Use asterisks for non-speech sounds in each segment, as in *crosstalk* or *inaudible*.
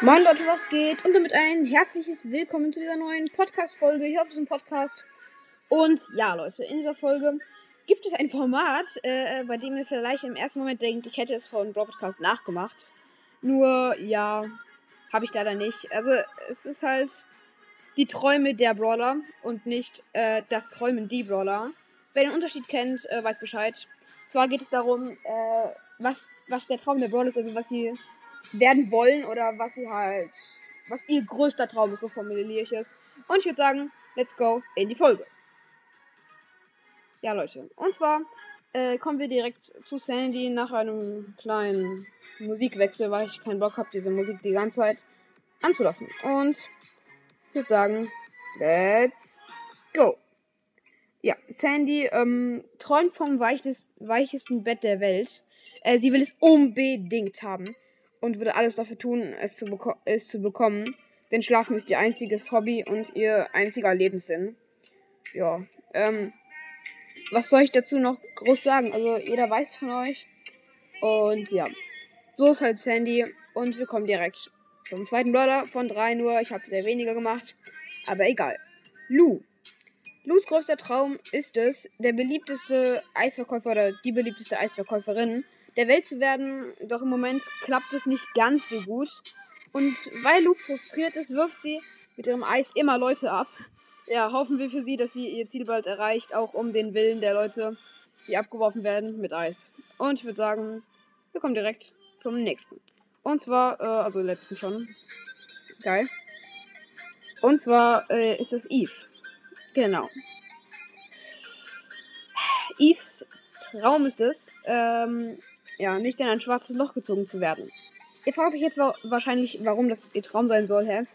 Moin Leute, was geht? Und damit ein herzliches Willkommen zu dieser neuen Podcast-Folge hier auf diesem Podcast. Und ja, Leute, in dieser Folge gibt es ein Format, äh, bei dem ihr vielleicht im ersten Moment denkt, ich hätte es von Brawl Podcast nachgemacht. Nur, ja, habe ich leider nicht. Also, es ist halt die Träume der Brawler und nicht äh, das Träumen die Brawler. Wer den Unterschied kennt, äh, weiß Bescheid. Zwar geht es darum, äh, was, was der Traum der Brawler ist, also was sie werden wollen oder was sie halt, was ihr größter Traum ist, so formuliere ich es. Und ich würde sagen, let's go in die Folge. Ja, Leute. Und zwar äh, kommen wir direkt zu Sandy nach einem kleinen Musikwechsel, weil ich keinen Bock habe, diese Musik die ganze Zeit anzulassen. Und ich würde sagen, let's go. Ja, Sandy ähm, träumt vom weichest, weichesten Bett der Welt. Äh, sie will es unbedingt haben und würde alles dafür tun, es zu, es zu bekommen. Denn Schlafen ist ihr einziges Hobby und ihr einziger Lebenssinn. Ja, ähm, was soll ich dazu noch groß sagen? Also, jeder weiß von euch. Und ja, so ist halt Sandy. Und wir kommen direkt zum zweiten Brawler von drei nur. Ich habe sehr weniger gemacht, aber egal. Lou. Lus größter Traum ist es, der beliebteste Eisverkäufer oder die beliebteste Eisverkäuferin der Welt zu werden. Doch im Moment klappt es nicht ganz so gut. Und weil Luke frustriert ist, wirft sie mit ihrem Eis immer Leute ab. Ja, hoffen wir für sie, dass sie ihr Ziel bald erreicht, auch um den Willen der Leute, die abgeworfen werden, mit Eis. Und ich würde sagen, wir kommen direkt zum nächsten. Und zwar, äh, also letzten schon. Geil. Und zwar äh, ist das Eve. Genau. Eves Traum ist es, ähm, ja, nicht in ein schwarzes Loch gezogen zu werden. Ihr fragt euch jetzt wahrscheinlich, warum das ihr Traum sein soll, hä?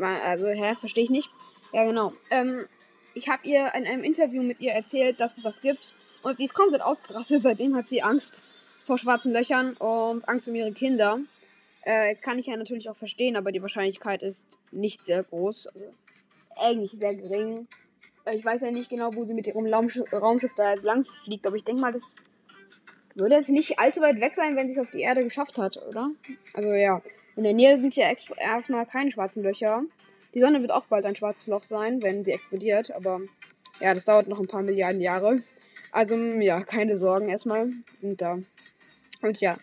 Also, hä, verstehe ich nicht. Ja, genau. Ähm, ich habe ihr in einem Interview mit ihr erzählt, dass es das gibt. Und sie ist komplett ausgerastet. *laughs* Seitdem hat sie Angst vor schwarzen Löchern und Angst um ihre Kinder. Äh, kann ich ja natürlich auch verstehen, aber die Wahrscheinlichkeit ist nicht sehr groß. Also, eigentlich sehr gering. Äh, ich weiß ja nicht genau, wo sie mit ihrem Raumschiff da jetzt lang fliegt, aber ich denke mal, das würde jetzt nicht allzu weit weg sein, wenn sie es auf die Erde geschafft hat, oder? Also ja, in der Nähe sind ja erstmal keine schwarzen Löcher. Die Sonne wird auch bald ein schwarzes Loch sein, wenn sie explodiert, aber ja, das dauert noch ein paar Milliarden Jahre. Also ja, keine Sorgen erstmal, sind da. Und ja,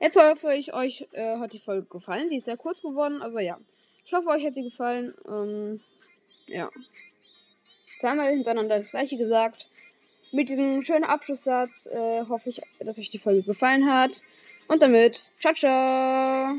jetzt hoffe ich, euch äh, hat die Folge gefallen. Sie ist sehr kurz geworden, aber ja. Ich hoffe, euch hat sie gefallen. Ähm, ja. Zweimal hintereinander das gleiche gesagt mit diesem schönen Abschlusssatz äh, hoffe ich, dass euch die Folge gefallen hat. Und damit, ciao, ciao!